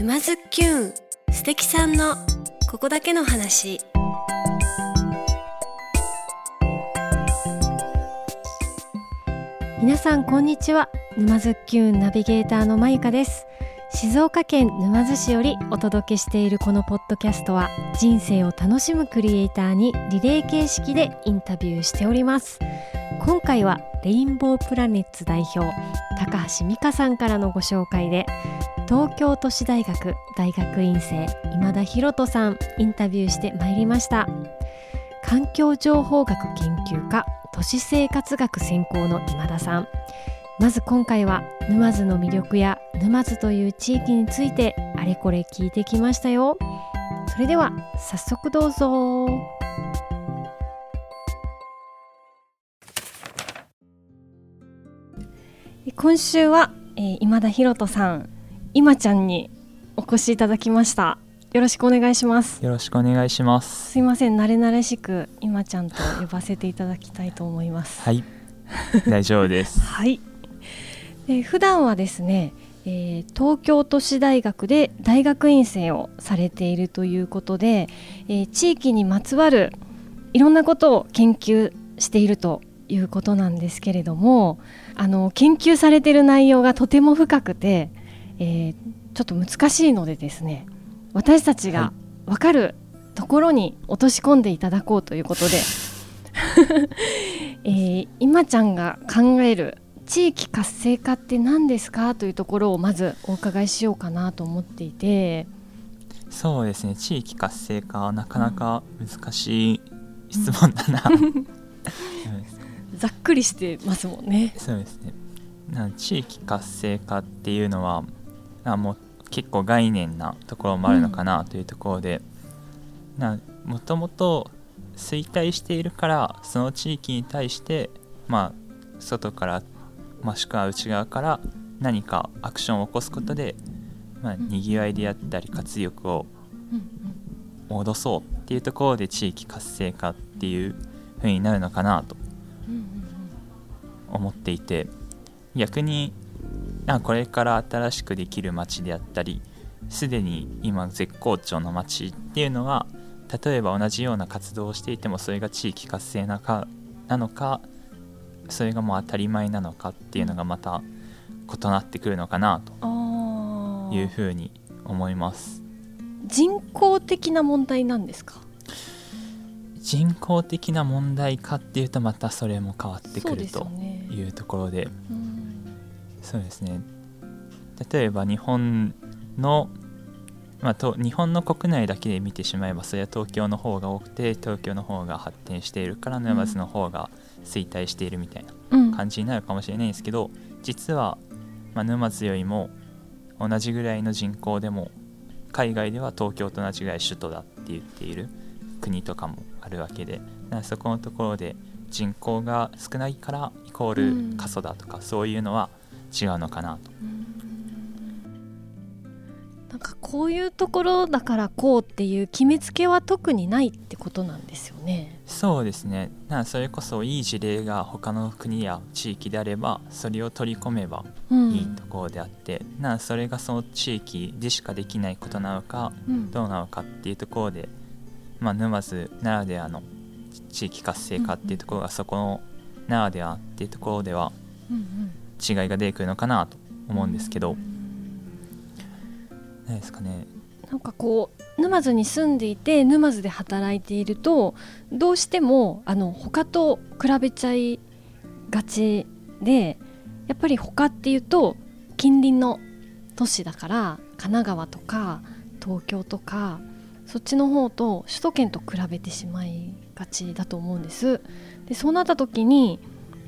沼津きゅん素敵さんのここだけの話。皆さんこんにちは。沼津きゅんナビゲーターのまゆかです。静岡県沼津市よりお届けしているこのポッドキャストは人生を楽しむクリエイターにリレー形式でインタビューしております。今回はレインボープラネッツ代表高橋美香さんからのご紹介で東京都市大学大学院生今田博人さんインタビューしてまいりました。環境情報学研究家都市生活学専攻の今田さん。まず今回は沼津の魅力や沼津という地域についてあれこれ聞いてきましたよ。それでは早速どうぞ。今週は、えー、今田博人さん今ちゃんにお越しいただきました。よろしくお願いします。よろしくお願いします。すいません。慣れ慣れしく今ちゃんと呼ばせていただきたいと思います。はい。大丈夫です。はい。で普段はですね、えー、東京都市大学で大学院生をされているということで、えー、地域にまつわるいろんなことを研究しているということなんですけれどもあの研究されている内容がとても深くてえー、ちょっと難しいのでですね私たちが分かるところに落とし込んでいただこうということで、えー、今ちゃんが考える地域活性化って何ですかというところをまずお伺いしようかなと思っていて。そうですね。地域活性化はなかなか難しい質問だな、ざっくりしてますもんね。そうですね。地域活性化っていうのはあもう結構概念なところもあるのかなというところで、うん、もともと衰退しているからその地域に対してまあ外からもしくは内側から何かアクションを起こすことで、まあ、にぎわいであったり活力を戻そうっていうところで地域活性化っていう風になるのかなと思っていて。逆にこれから新しくできる街であったりすでに今絶好調の街っていうのは例えば同じような活動をしていてもそれが地域活性なかなのかそれがもう当たり前なのかっていうのがまた異なってくるのかなというふうに思います。人工的な問題なんですか？人工的な問題かっていうとまたそれも変わってくるというところで。そうですね。例えば日本の、まあ、と日本の国内だけで見てしまえばそれは東京の方が多くて東京の方が発展しているから沼津の方が衰退しているみたいな感じになるかもしれないんですけど、実は、まあ、沼津よりも同じぐらいの人口でも海外では東京と同じぐらい首都だって言っている国とかもあるわけでそこのところで人口が少ないからイコール過疎だとか、そういうのは違うのかなと。なんかこういうところだからこうっていう決めつけは特にないってことなんですよね。そうですね。なそれこそいい事例が他の国や地域であればそれを取り込めばいいところであって、うん、なそれがその地域でしかできないことなのか、うん、どうなのかっていうところで、まあ、沼津ならではの地域活性化っていうところがそこのならではっていうところでは、うんうん違いが出てくるのかなと思うんですけど何ですかねなんかこう沼津に住んでいて沼津で働いているとどうしてもあの他と比べちゃいがちでやっぱり他っていうと近隣の都市だから神奈川とか東京とかそっちの方と首都圏と比べてしまいがちだと思うんです。でそうなった時に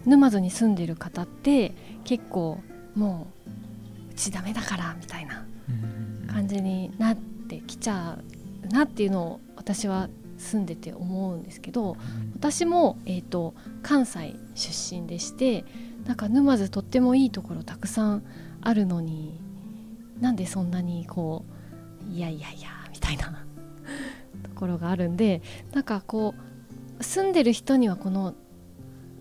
沼津に住んでる方って結構もううちダメだからみたいな感じになってきちゃうなっていうのを私は住んでて思うんですけど私も、えーと、関西出身でしてなんか沼津とってもいいところたくさんあるのになんでそんなにこういやいやいやみたいなところがあるんでなんかこう住んでる人にはこの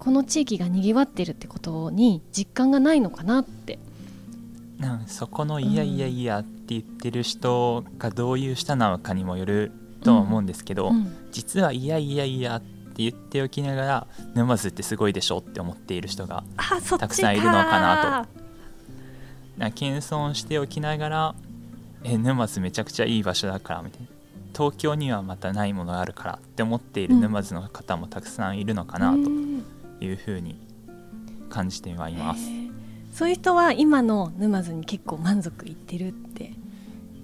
この地域がにぎわってるってことに実感がないのかなって。そこの「いやいやいや」って言ってる人がどういう人なのかにもよるとは思うんですけど、うん、実は「いやいやいや」って言っておきながら沼津ってすごいでしょって思っている人がたくさんいるのかなと。な謙遜しておきながら「え沼津めちゃくちゃいい場所だから」みたいな。東京にはまたないものがあるからって思っている沼津の方もたくさんいるのかなというふうに感じてはいます。そういう人は今の沼津に結構満足いってるって。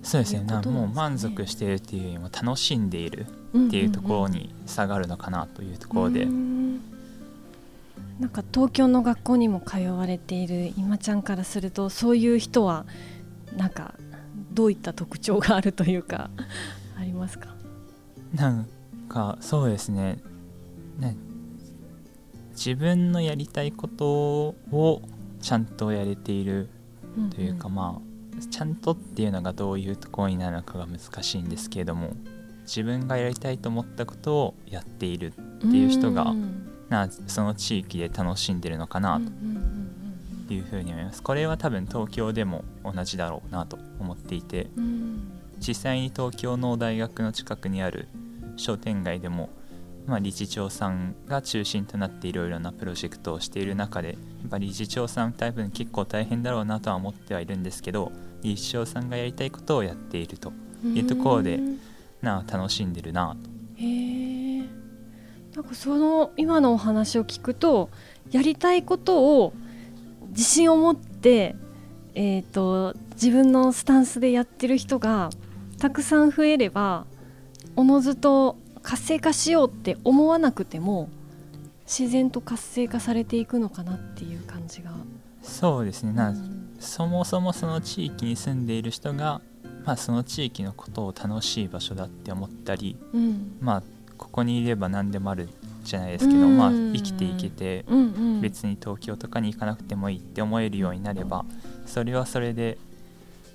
そうですね。なもう満足しているっていうよりも楽しんでいるっていうところに下がるのかなというところで、なんか東京の学校にも通われている今ちゃんからするとそういう人はなんかどういった特徴があるというかありますか？なんかそうですね。ね自分のやりたいことをちゃんとやれているというか、うんうん、まあちゃんとっていうのがどういうところになるのかが難しいんですけれども自分がやりたいと思ったことをやっているっていう人が、なその地域で楽しんでるのかなというふうに思います。これは多分東京でも同じだろうなと思っていて、実際に東京の大学の近くにある商店街でもまあ、理事長さんが中心となっていろいろなプロジェクトをしている中でやっぱ理事長さん多分結構大変だろうなとは思ってはいるんですけど理事長さんがやりたいことをやっているというところでな楽しんでるなと。へなんかその今のお話を聞くとやりたいことを自信を持って、えーと自分のスタンスでやってる人がたくさん増えればおのずと活性化しようって思わなくても自然と活性化されていくのかなっていう感じが。そうですね。な、うん、そもそもその地域に住んでいる人が、まあ、その地域のことを楽しい場所だって思ったり、うん、まあここにいれば何でもあるじゃないですけど、まあ、生きていけて、別に東京とかに行かなくてもいいって思えるようになればそれはそれで、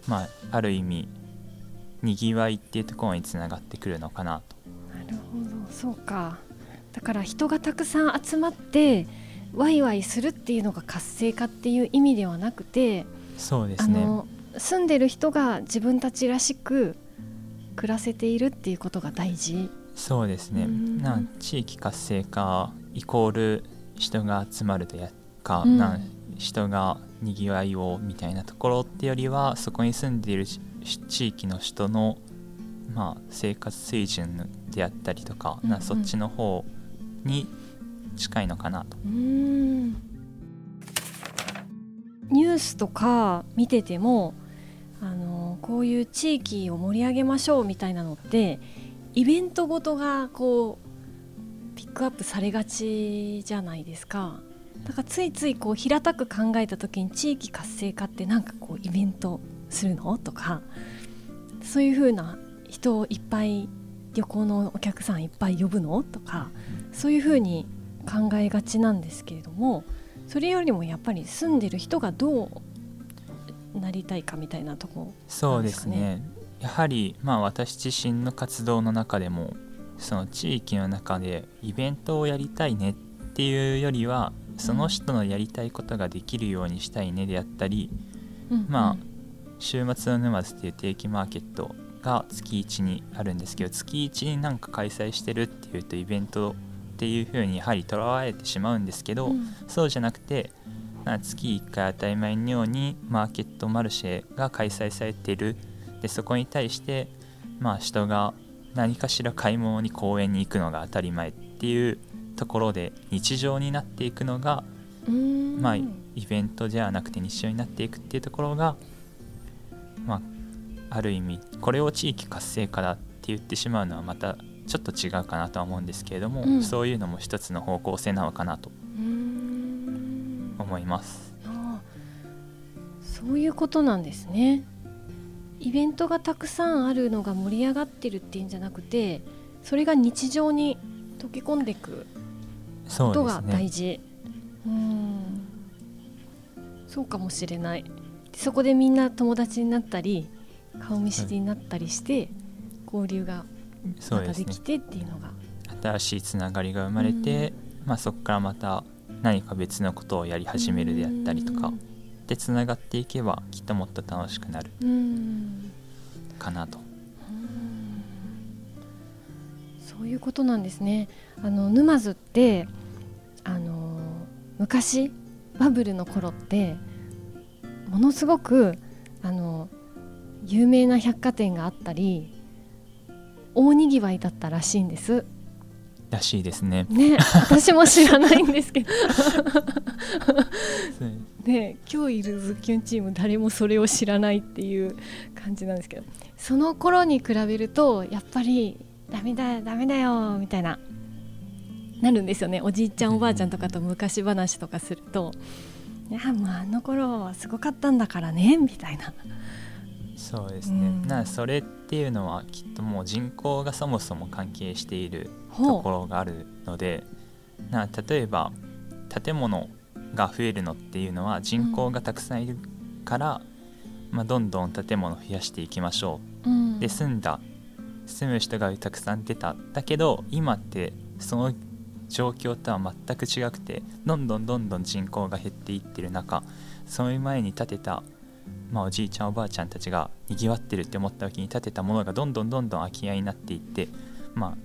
まあ、ある意味にぎわいっていうところにつながってくるのかなとるほど。そうか。だから人がたくさん集まってワイワイするっていうのが活性化っていう意味ではなくてそうですね。住んでる人が自分たちらしく暮らせているっていうことが大事。そうですね。な地域活性化イコール人が集まるでやか、うん、な人がにぎわいをみたいなところってよりはそこに住んでいる地域の人のまあ、生活水準であったりとか、うんうん、そっちの方に近いのかなと。ニュースとか見ててもあのこういう地域を盛り上げましょうみたいなのってイベントごとがこうピックアップされがちじゃないですか。だからついついこう平たく考えた時に地域活性化ってなんかこうイベントするのとかそういう風な人をいっぱい旅行のお客さんいっぱい呼ぶの？とかそういうふうに考えがちなんですけれどもそれよりもやっぱり住んでる人がどうなりたいかみたいなとこ、ね、そうですね。やはりまあ私自身の活動の中でもその地域の中でイベントをやりたいねっていうよりはその人のやりたいことができるようにしたいねであったり、うんうん、まあ週末の沼津っていう定期マーケットが月1にあるんですけど月1になんか開催してるっていうとイベントっていう風にやはりとらわれてしまうんですけど、うん、そうじゃなくて月1回当たり前のようにマーケットマルシェが開催されている。でそこに対してまあ人が何かしら買い物に公園に行くのが当たり前っていうところで日常になっていくのがまあイベントではなくて日常になっていくっていうところがまあある意味これを地域活性化だって言ってしまうのはまたちょっと違うかなとは思うんですけれども、うん、そういうのも一つの方向性なのかなと思います。そういうことなんですね。イベントがたくさんあるのが盛り上がってるっていうんじゃなくてそれが日常に溶け込んでいくことが大事。う、ね、ん。そうかもしれない。そこでみんな友達になったり顔見知りになったりして、交流がまたできてっていうのが、ね、新しいつながりが生まれて、まあ、そこからまた何か別のことをやり始めるであったりとかっってつながっていけばきっともっと楽しくなるかなと。そういうことなんですね。あの沼津ってあの昔バブルの頃ってものすごくあの有名な百貨店があったり大にぎわいだったらしいんです。らしいですね。ね、私も知らないんですけど。ね、今日いるズッキュンチーム誰もそれを知らないっていう感じなんですけど。その頃に比べるとやっぱりダメだよダメだよみたいななるんですよね。おじいちゃんおばあちゃんとかと昔話とかすると「いやもうあの頃すごかったんだからね」みたいな。そうですね、うん、なそれっていうのはきっともう人口がそもそも関係しているところがあるのでな例えば建物が増えるのっていうのは人口がたくさんいるから、うん、まあ、どんどん建物を増やしていきましょう、うん、で住んだ住む人がたくさん出た。だけど今ってその状況とは全く違くてどんどんどんどん人口が減っていってる中その前に建てたまあ、おじいちゃんおばあちゃんたちがにぎわってるって思った時に建てたものがどんどんどんどん空き家になっていってまあ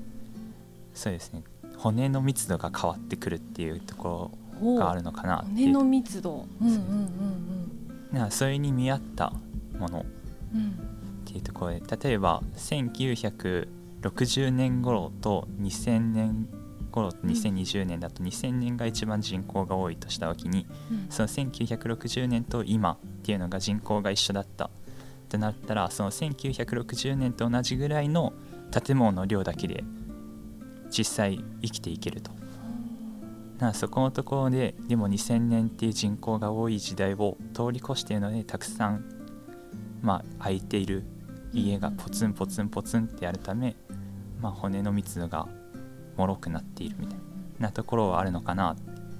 そうですね。骨の密度が変わってくるっていうところがあるのかな骨の密度、うんうんうんうん、それに見合ったもの。っていうところで例えば1960年頃と2000年頃2020年だと2000年が一番人口が多いとした時に、うん、その1960年と今っていうのが人口が一緒だった。ってなったらその1960年と同じぐらいの建物の量だけで実際生きていけると。なそこのところででも2000年っていう人口が多い時代を通り越しているのでたくさんまあ空いている家がポツンポツンポツンってやるため、まあ、骨の密度が脆くなっているみたいなところはあるのかな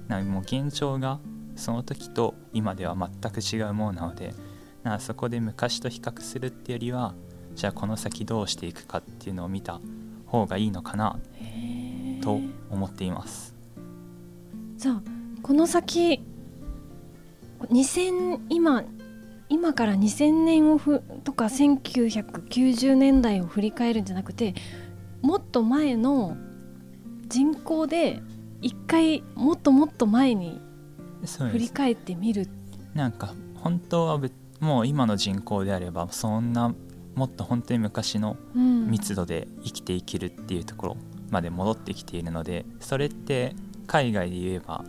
なもう現状がその時と今では全く違うものなのでなそこで昔と比較するってよりはじゃあこの先どうしていくかっていうのを見た方がいいのかなと思っています。じゃあこの先2000今今から2000年をふとか1990年代を振り返るんじゃなくてもっと前の人口で一回もっともっと前に振り返ってみる。なんか本当はもう今の人口であればそんなもっと本当に昔の密度で生きていけるっていうところまで戻ってきているのでそれって海外で言えば、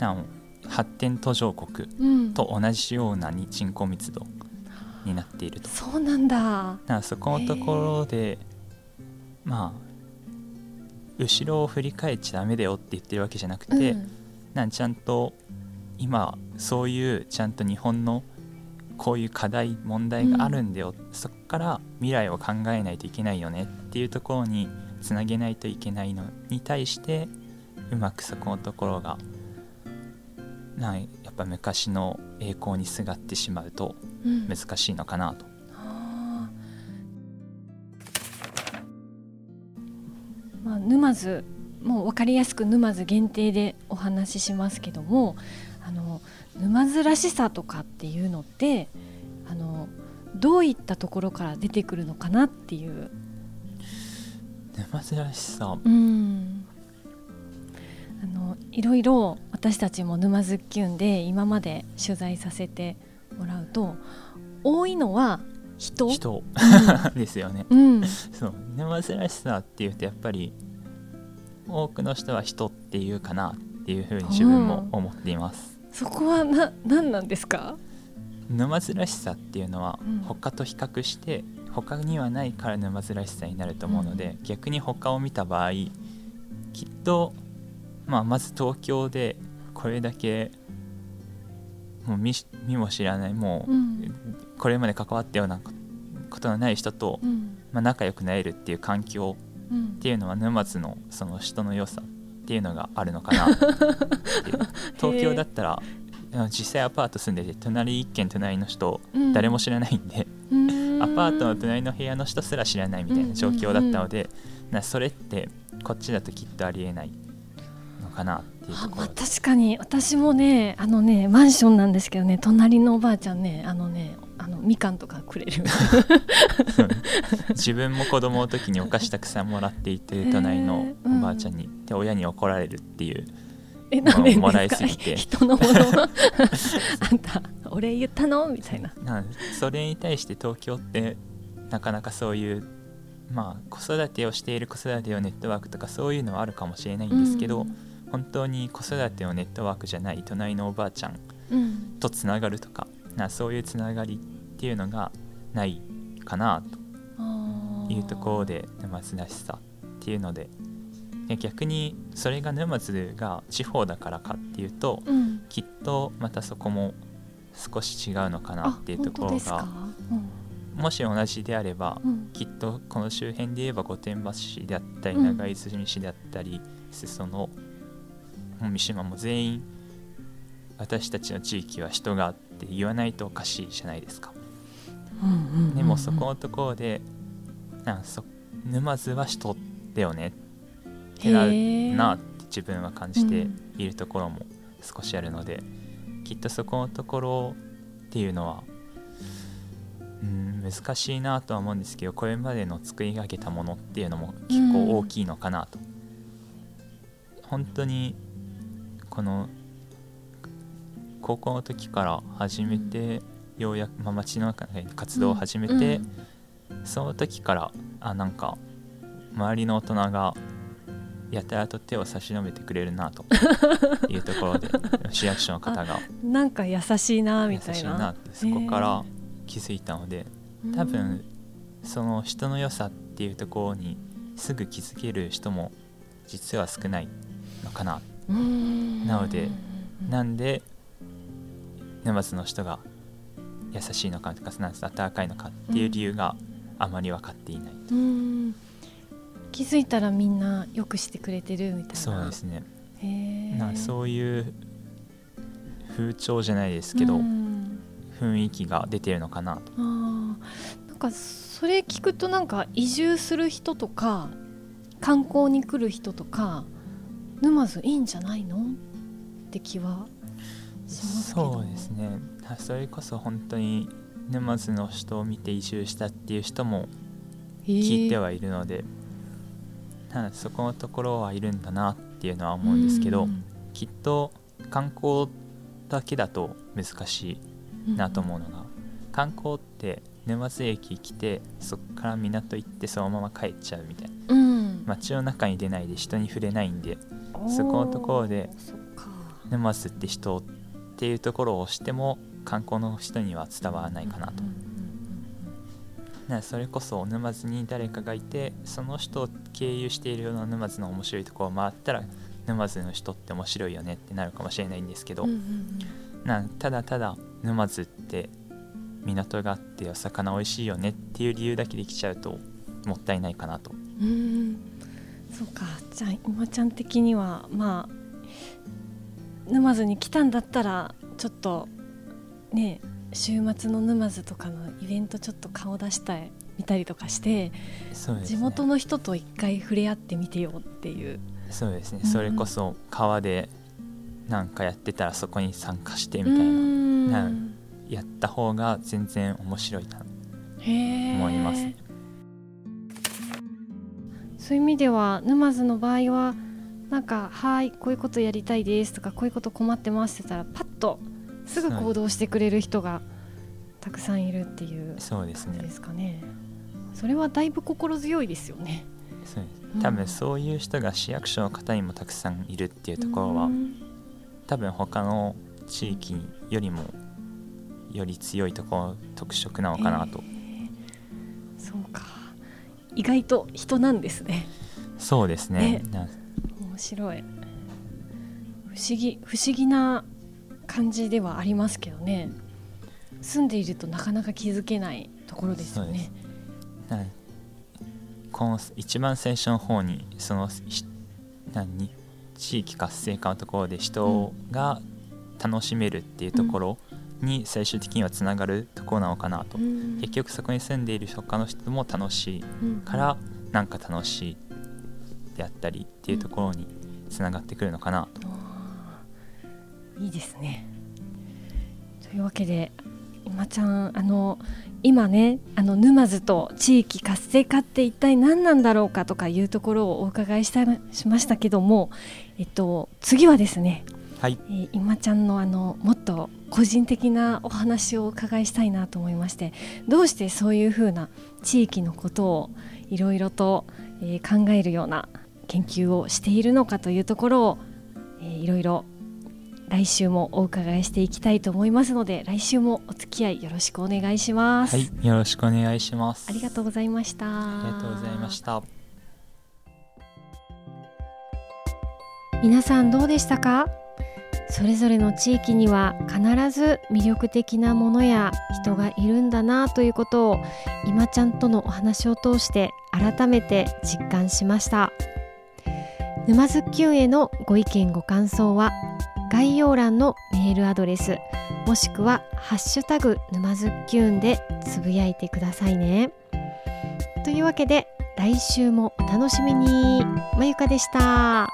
うん、発展途上国と同じような人口密度になっていると、そうなんだ。だそこのところでまあ後ろを振り返っちゃダメだよって言ってるわけじゃなくて、うん、なんちゃんと今そういうちゃんと日本のこういう課題問題があるんだよ、うん、そこから未来を考えないといけないよねっていうところにつなげないといけないのに対してうまくそこのところがなやっぱ昔の栄光にすがってしまうと難しいのかなと。沼津もう分かりやすく沼津限定でお話ししますけどもあの沼津らしさとかっていうのってあのどういったところから出てくるのかなっていう。沼津らしさ。うん。あのいろいろ私たちも沼津キュンで今まで取材させてもらうと多いのは人？人、うん、ですよね、うん、そう。沼津らしさっていうとやっぱり多くの人は人っていうかなっていうふうに自分も思っています、そこはな何なんですか？沼津らしさっていうのは、他と比較して他にはないから沼津らしさになると思うので、うん、逆に他を見た場合きっと、まあ、まず東京でこれだけもう見見も知らないもう、これまで関わったようなことのない人と、まあ、仲良くなれるっていう環境っていうのは沼津のその人の良さっていうのがあるのかな 東京だったら実際アパート住んでて隣一軒隣の人、誰も知らないんでアパートの隣の部屋の人すら知らないみたいな状況だったので、なそれってこっちだときっとありえないのかなっていうところ、まあ、確かに私もねあのねマンションなんですけどね隣のおばあちゃんねあのねあのみかんとかくれる。自分も子供の時にお菓子たくさんもらっていて隣のおばあちゃんに、うん、で親に怒られるっていうえなんでもらいすぎて。人のもの。あんた俺言ったの？みたいな。それに対して東京ってなかなかそういうまあ子育てをしている子育てをネットワークとかそういうのはあるかもしれないんですけど、うん、本当に子育てをネットワークじゃない隣のおばあちゃんとつながるとか、なそういうつながりっていうのがないかなと。いうところで沼津らしさっていうので。逆にそれが沼津が地方だからかっていうと、うん、きっとまたそこも少し違うのかなっていうところが、うん、もし同じであれば、うん、きっとこの周辺で言えば御殿場市であったり長泉市であったり、裾野三島も全員私たちの地域は人がって言わないとおかしいじゃないですか。でもそこのところでなそ沼津は人だよねってなるなって自分は感じているところも少しあるので、うん、きっとそこのところっていうのはうん難しいなとは思うんですけどこれまでの作り上げたものっていうのも結構大きいのかなと。うん、本当にこの高校の時から始めて、ようやく、まあ、街の中で活動を始めて、その時からあなんか周りの大人がやたらと手を差し伸べてくれるなと いうところで市役所の方が。なんか優しいなみたいな。優しいなってそこから気づいたので多分その人の良さっていうところにすぐ気づける人も実は少ないのかな。なのでなんで沼津の人が優しいのかとか温かいのかっていう理由があまり分かっていないと、うん、気づいたらみんなよくしてくれてるみたいな。そうですね。なそういう風潮じゃないですけど、うん、雰囲気が出てるのかなと。なんかそれ聞くとなんか移住する人とか観光に来る人とか沼津いいんじゃないの？って気はそうですね。それこそ本当に沼津の人を見て移住したっていう人も聞いてはいるので、ただそこのところはいるんだなっていうのは思うんですけど、うん、きっと観光だけだと難しいなと思うのが、うん、観光って沼津駅来てそこから港行ってそのまま帰っちゃうみたいな、うん、街の中に出ないで人に触れないんでそこのところで沼津って人っていうところをしても観光の人には伝わらないかなと。なそれこそ沼津に誰かがいてその人を経由しているような沼津の面白いところを回ったら沼津の人って面白いよねってなるかもしれないんですけど、なただただ沼津って港があってお魚美味しいよねっていう理由だけで来ちゃうともったいないかなと。うんそうかじゃあ今ちゃん的にはまあ沼津に来たんだったらちょっとね週末の沼津とかのイベントちょっと顔出したい見たりとかして、ね、地元の人と一回触れ合ってみてよっていう。そうですね、うん、それこそ川でなんかやってたらそこに参加してみたいなやった方が全然面白いな思います、そういう意味では沼津の場合はなんか「はいこういうことやりたいです」とか「こういうこと困ってます」って言ったらパッとすぐ行動してくれる人がたくさんいるっていうそうですね。ですかね。それはだいぶ心強いですよね。そうです。多分そういう人が市役所の方にもたくさんいるっていうところは、多分他の地域よりもより強いところ特色なのかなと、えー、そうか。意外と人なんですね。そうですね面白い。不思議不思議な感じではありますけどね。住んでいるとなかなか気づけないところですよね。はい、この一番最初の方にその何？地域活性化のところで人が楽しめるっていうところに最終的にはつながるところなのかなと、うん、結局そこに住んでいる他の人も楽しいから、なんか楽しいであったりっていうところにつながってくるのかなと。いいですねというわけで今ちゃんあの今ねあの沼津と地域活性化って一体何なんだろうかとかいうところをお伺いしたしましたけども、えっと、次はですね、はいえー、今ちゃんのあのもっと個人的なお話をお伺いしたいなと思いましてどうしてそういうふうな地域のことをいろいろと、えー、考えるような研究をしているのかというところを、えー、いろいろ来週もお伺いしていきたいと思いますので来週もお付き合いよろしくお願いします。はいよろしくお願いします。ありがとうございました。ありがとうございました。皆さんどうでしたか？それぞれの地域には必ず魅力的なものや人がいるんだなということを今ちゃんとのお話を通して改めて実感しました沼津きゅんへのご意見ご感想は概要欄のメールアドレスもしくは「ハッシュタグ沼津きゅん」でつぶやいてくださいね。というわけで来週もお楽しみにまゆかでした。